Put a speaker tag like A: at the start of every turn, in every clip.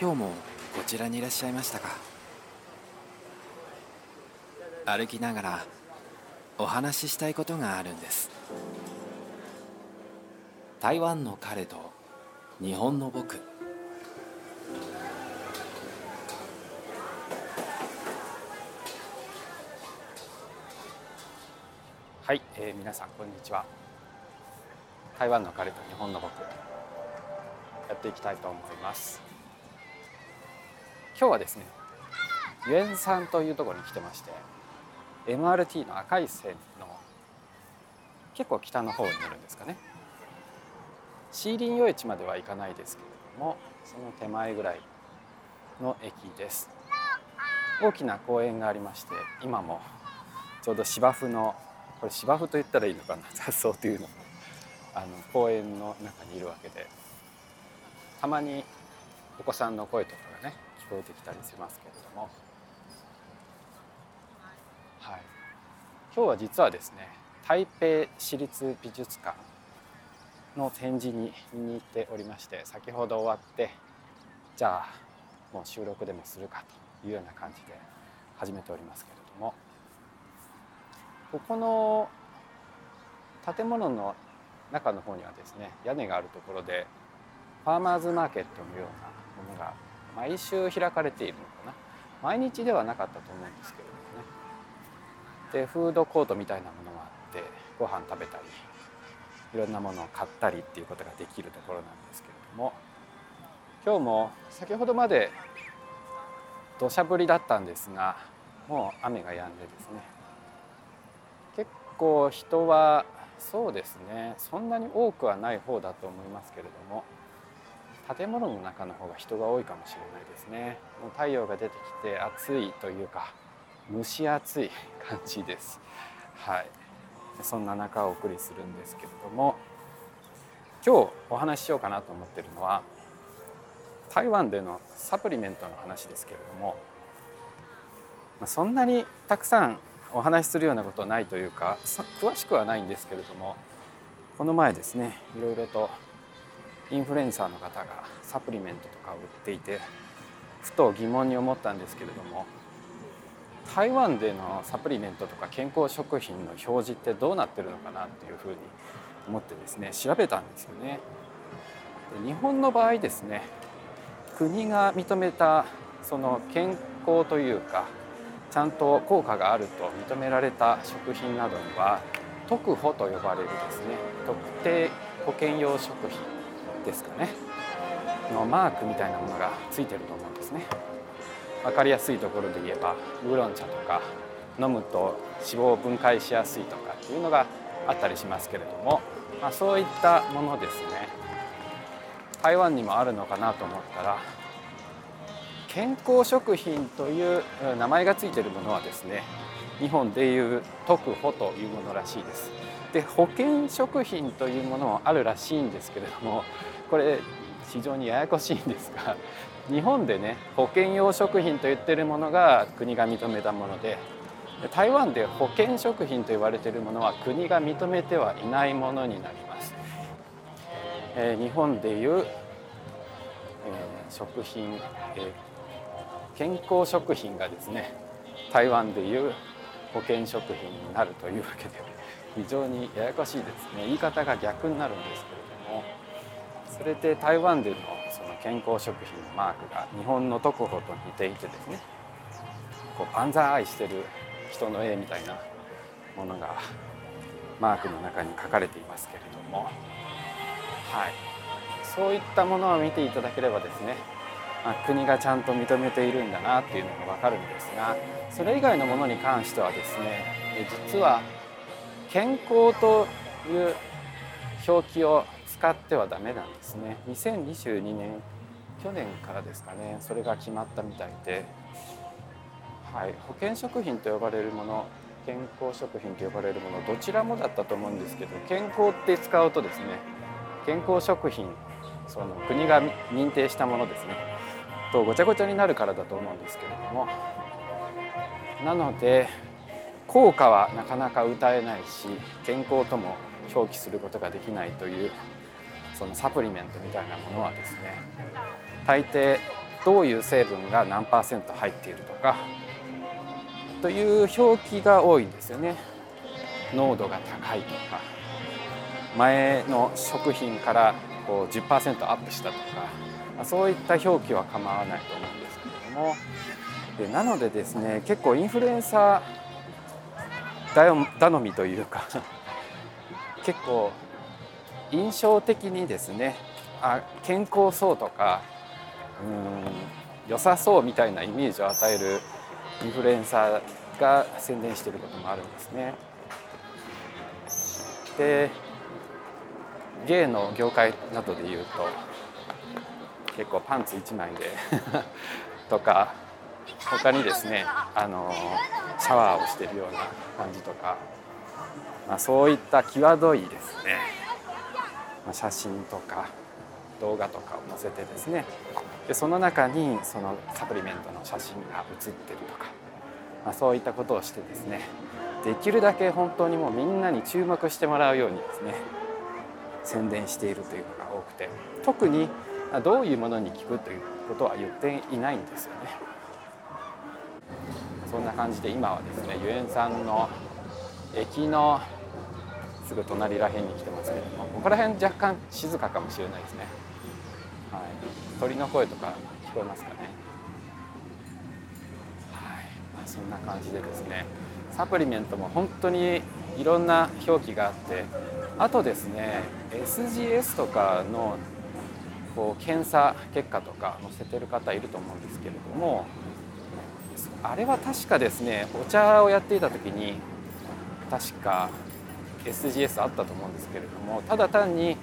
A: 今日もこちらにいらっしゃいましたか？歩きながらお話ししたいことがあるんです。台湾の彼と日本の僕。
B: はい、えー、皆さんこんにちは。台湾の彼と日本の僕。やっていきたいと思います。今日はですねユエン山というところに来てまして MRT の赤い線の結構北の方にいるんですかね。シーリン夜市までは行かないですけれどもその手前ぐらいの駅です。大きな公園がありまして今もちょうど芝生のこれ芝生と言ったらいいのかな 雑草というのあの公園の中にいるわけでたまにお子さんの声とか聞こえてきたりしますけれども、はい、今日は実はですね台北市立美術館の展示に見に行っておりまして先ほど終わってじゃあもう収録でもするかというような感じで始めておりますけれども。ここの建物の中の方にはですね屋根があるところでファーマーズマーケットのようなものが毎週開かれているのかな。毎日ではなかったと思うんですけれどもね。でフードコートみたいなものがあってご飯食べたりいろんなものを買ったりっていうことができるところなんですけれども。今日も先ほどまで土砂降りだったんですがもう雨が止んでですね。結構人はそうですねそんなに多くはない方だと思いますけれども。建物の中の方が人が多いかもしれないですね。もう太陽が出てきて暑いというか蒸し暑い感じです。はい。そんな中お送りするんですけれども今日お話ししようかなと思ってるのは台湾でのサプリメントの話ですけれどもそんなにたくさんお話しするようなことはないというか詳しくはないんですけれどもこの前ですねいろいろとインフルエンサーの方がサプリメントとかを売っていてふと疑問に思ったんですけれども台湾でのサプリメントとか健康食品の表示ってどうなってるのかなっていうふうに思ってですね調べたんですよね。で日本の場合ですね国が認めたその健康というかちゃんと効果があると認められた食品などには特保と呼ばれるですね特定保険用食品ですかねのマークみたいなものがついてると思うんですね。分かりやすいところで言えばウーロン茶とか飲むと脂肪を分解しやすいとかっていうのがあったりしますけれども、まあ、そういったものですね台湾にもあるのかなと思ったら健康食品という名前がついてるものはですね日本でいう特保というものらしいです。で保険食品というものもあるらしいんですけれどもこれ非常にややこしいんですが 日本でね保険用食品と言ってるものが国が認めたもので台湾で保険食品と言われているものは国が認めてはいないものになります。えー、日本でいう、えー、食品、えー、健康食品がですね台湾でいう保険食品になるというわけで非常にややこしいですね言い方が逆になるんですけどそれで台湾でのその健康食品のマークが日本の特保と似ていてですねこう万歳してる人の絵みたいなものがマークの中に書かれていますけれども、はい、そういったものを見ていただければですね、まあ、国がちゃんと認めているんだなっていうのが分かるんですがそれ以外のものに関してはですね実は健康という表記を使ってはダメなんですね。2022年去年からですかね。それが決まったみたいで、はい、保険食品と呼ばれるもの健康食品と呼ばれるものどちらもだったと思うんですけど健康って使うとですね健康食品その国が認定したものですね。とごちゃごちゃになるからだと思うんですけれども。なので効果はなかなか歌えないし健康とも表記することができないというそのサプリメントみたいなものはですね大抵どういう成分が何パーセント入っているとかという表記が多いんですよね。濃度が高いとか前の食品からこう10%アップしたとかそういった表記は構わないと思うんですけれども。でなのでですね結構インフルエンサー頼みというか 結構印象的にですねあ健康そうとかうん良さそうみたいなイメージを与えるインフルエンサーが宣伝していることもあるんですね。で芸の業界などでいうと結構パンツ1枚で とか他にですねあのシャワーをしてるような感じとか、まあ、そういった際どいですね、写真とか動画とかを載せてですねでその中にそのサプリメントの写真が写ってるとか、まあ、そういったことをしてですねできるだけ本当にもうみんなに注目してもらうようにですね宣伝しているというのが多くて特にどういうものに効くということは言っていないんですよね。そんな感じで今はですねユエンさんの駅のすぐ隣らへんに来てますけどもここら辺若干静かかもしれないですね。はい、鳥の声とか聞こえますかね。はい、まあ、そんな感じでですねサプリメントも本当にいろんな表記があってあとですね SGS とかのこう検査結果とか載せてる方いると思うんですけれどもあれは確かですねお茶をやっていた時に確か SGS あったと思うんですけれどもただ単に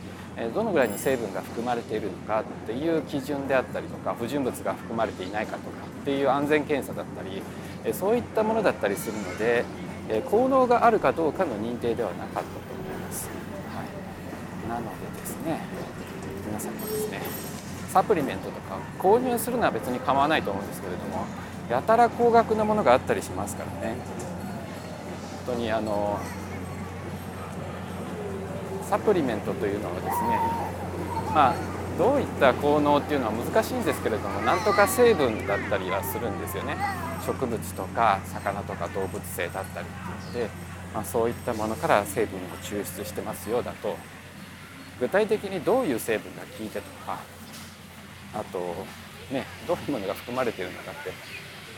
B: どのぐらいに成分が含まれているのかっていう基準であったりとか不純物が含まれていないかとかっていう安全検査だったりそういったものだったりするので効能があるかどうかの認定ではなかったと思います。はい、なのでですね皆さんもですねサプリメントとか購入するのは別に構わないと思うんですけれどもやたら高額なものがあったりしますからね本当にあのサプリメントというのはですねまあどういった効能っていうのは難しいんですけれどもなんとか成分だったりはするんですよね。植物とか魚とか動物性だったりっていうので、まあ、そういったものから成分を抽出してますよだと。具体的にどういう成分が効いてとかあとねどういうものが含まれてるのかって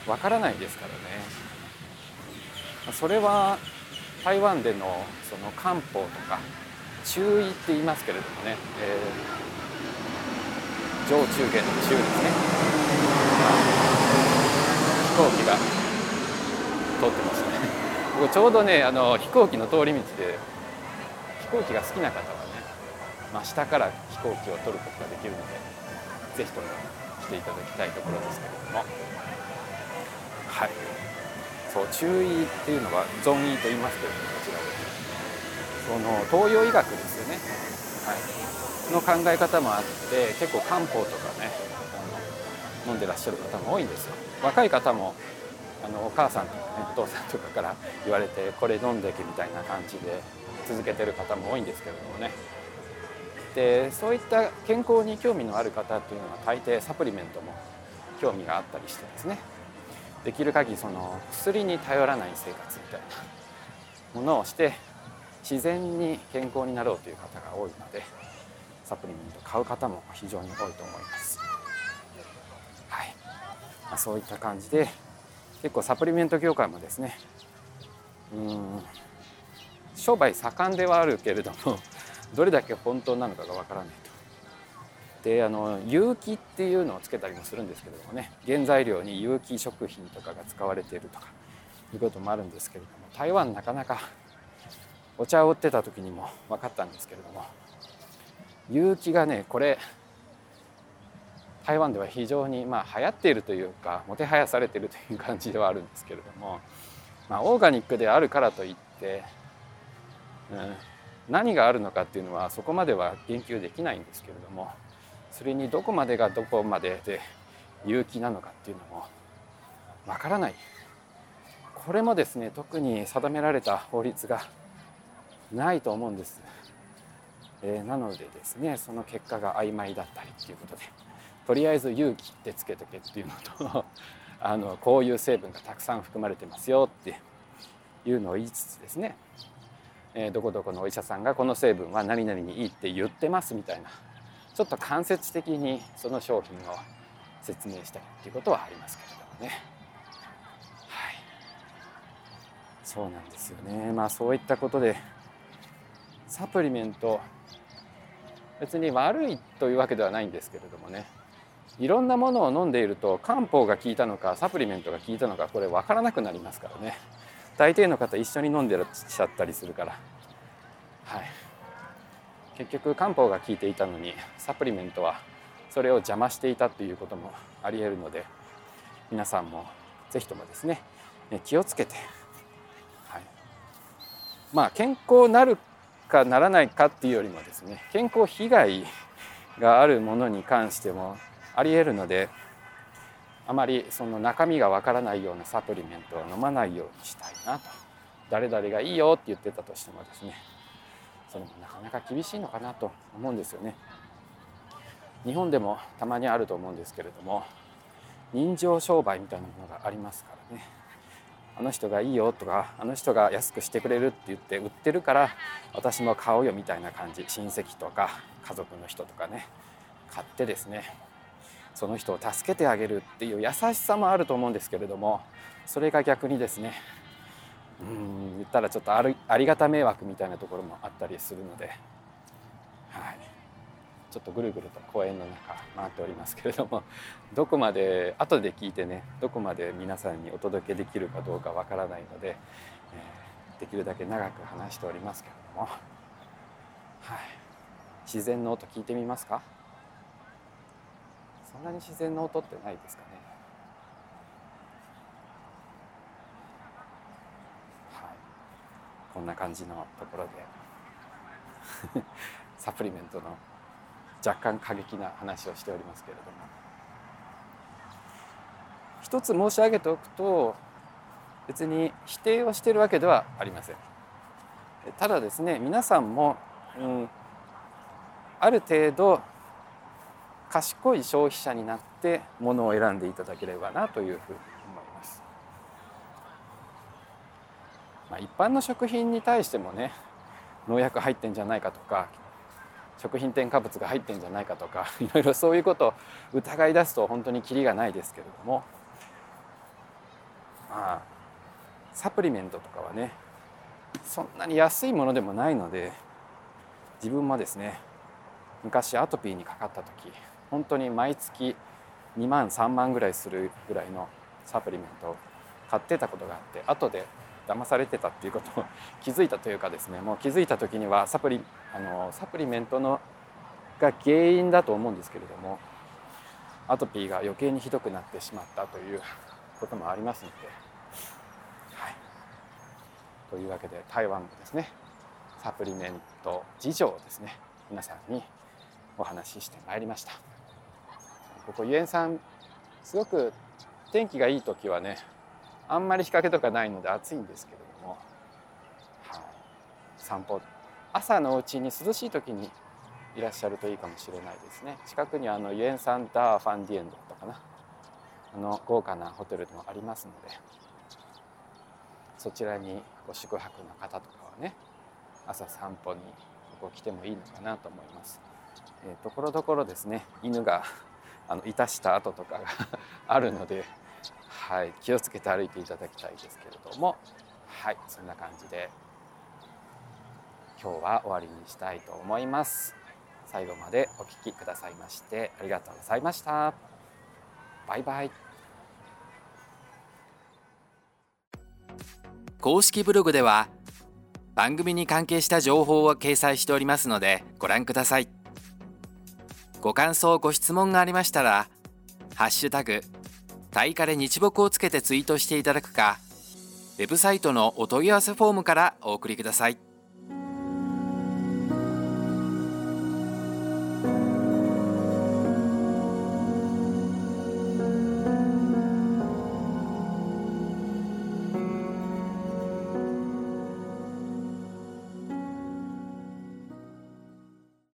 B: わからないですからね。それは台湾でのその漢方とか中医って言いますけれどもね、えー、上中下の中ですね、飛行機が通ってますね。僕ちょうどねあの飛行機の通り道で飛行機が好きな方はね、まあ、下から飛行機を撮ることができるので是非とも来ていただきたいところですけれども。はい。そう中医っていうのは存医と言いますけれどもこちらその東洋医学ですよね、はい、の考え方もあって結構漢方とかねあの飲んでらっしゃる方も多いんですよ。若い方もあのお母さんとかねお父さんとかから言われてこれ飲んでけみたいな感じで続けてる方も多いんですけれどもね。でそういった健康に興味のある方っていうのは大抵サプリメントも興味があったりしてですね。できる限りその薬に頼らない生活みたいなものをして自然に健康になろうという方が多いのでサプリメント買う方も非常に多いと思います。はいまあ、そういった感じで結構サプリメント業界もですねうん商売盛んではあるけれども どれだけ本当なのかがわからないと。であの有機っていうのをつけたりもするんですけれどもね原材料に有機食品とかが使われているとかいうこともあるんですけれども台湾なかなかお茶を売ってた時にも分かったんですけれども有機がねこれ台湾では非常にまあ流行っているというかもてはやされているという感じではあるんですけれども、まあ、オーガニックであるからといって、うん、何があるのかっていうのはそこまでは言及できないんですけれどもそれにどこまでがどこまでで有機なのかっていうのもわからない。これもですね特に定められた法律がないと思うんです、えー、なのでですねその結果が曖昧だったりっていうことでとりあえず勇気ってつけとけっていうのと あのこういう成分がたくさん含まれてますよっていうのを言いつつですね、えー、どこどこのお医者さんがこの成分は何々にいいって言ってますみたいなちょっと間接的にその商品を説明したりっていうことはありますけれどもね。はい、そうなんですよね。まあそういったことでサプリメント。別に悪いというわけではないんですけれどもね。いろんなものを飲んでいると漢方が効いたのかサプリメントが効いたのかこれ分からなくなりますからね。大抵の方一緒に飲んでらっしゃったりするから。はい。結局漢方が効いていたのにサプリメントはそれを邪魔していたということもありえるので皆さんも是非ともですね気をつけて、はい、まあ健康なるかならないかっていうよりもですね健康被害があるものに関してもありえるのであまりその中身がわからないようなサプリメントは飲まないようにしたいなと誰々がいいよって言ってたとしてもですねそれもなかなか厳しいのかなと思うんですよね。日本でもたまにあると思うんですけれども人情商売みたいなものがありますからねあの人がいいよとかあの人が安くしてくれるって言って売ってるから私も買おうよみたいな感じ。親戚とか家族の人とかね。買ってですねその人を助けてあげるっていう優しさもあると思うんですけれどもそれが逆にですねうん言ったらちょっとありがた迷惑みたいなところもあったりするので、ちょっとぐるぐると公園の中回っておりますけれども どこまで後で聞いてねどこまで皆さんにお届けできるかどうかわからないので、えー、できるだけ長く話しておりますけれども、はい、自然の音聞いてみますか？そんなに自然の音ってないですかね。はい、こんな感じのところで サプリメントの若干過激な話をしておりますけれども一つ申し上げておくと別に否定をしているわけではありません。ただですね皆さんも、うん、ある程度賢い消費者になってものを選んでいただければなというふうに思います。まあ、一般の食品に対してもね農薬入ってんじゃないかとか食品添加物が入ってんじゃないかとか いろいろそういうことを疑い出すと本当にキリがないですけれども。まあサプリメントとかはねそんなに安いものでもないので自分もですね昔アトピーにかかった時本当に毎月2万3万ぐらいするぐらいのサプリメントを買ってたことがあって後で騙されてたっていうことを 気づいたというかですねもう気づいた時にはサプリあのサプリメントのが原因だと思うんですけれどもアトピーが余計にひどくなってしまったということもありますので、はい、というわけで台湾のですねサプリメント事情をですね皆さんにお話ししてまいりました。ここユエンさんすごく天気がいい時はねあんまり日陰とかないので暑いんですけれども、はあ、散歩。朝のうちに涼しい時にいらっしゃるといいかもしれないですね。近くにあのユエンサンダーファンディエンドとかな。あの豪華なホテルでもありますので。そちらにご宿泊の方とかはね朝散歩にここ来てもいいのかなと思います。えー、ところどころですね。犬があのいたした跡とかが あるので、はい、気をつけて歩いていただきたいですけれども。はいそんな感じで。今日は終わりにしたいと思います。最後までお聴きくださいましてありがとうございました。バイバイ。
A: 公式ブログでは番組に関係した情報を掲載しておりますのでご覧ください。ご感想ご質問がありましたら「ハッシュタグタイカレ日木」をつけてツイートしていただくかウェブサイトのお問い合わせフォームからお送りください。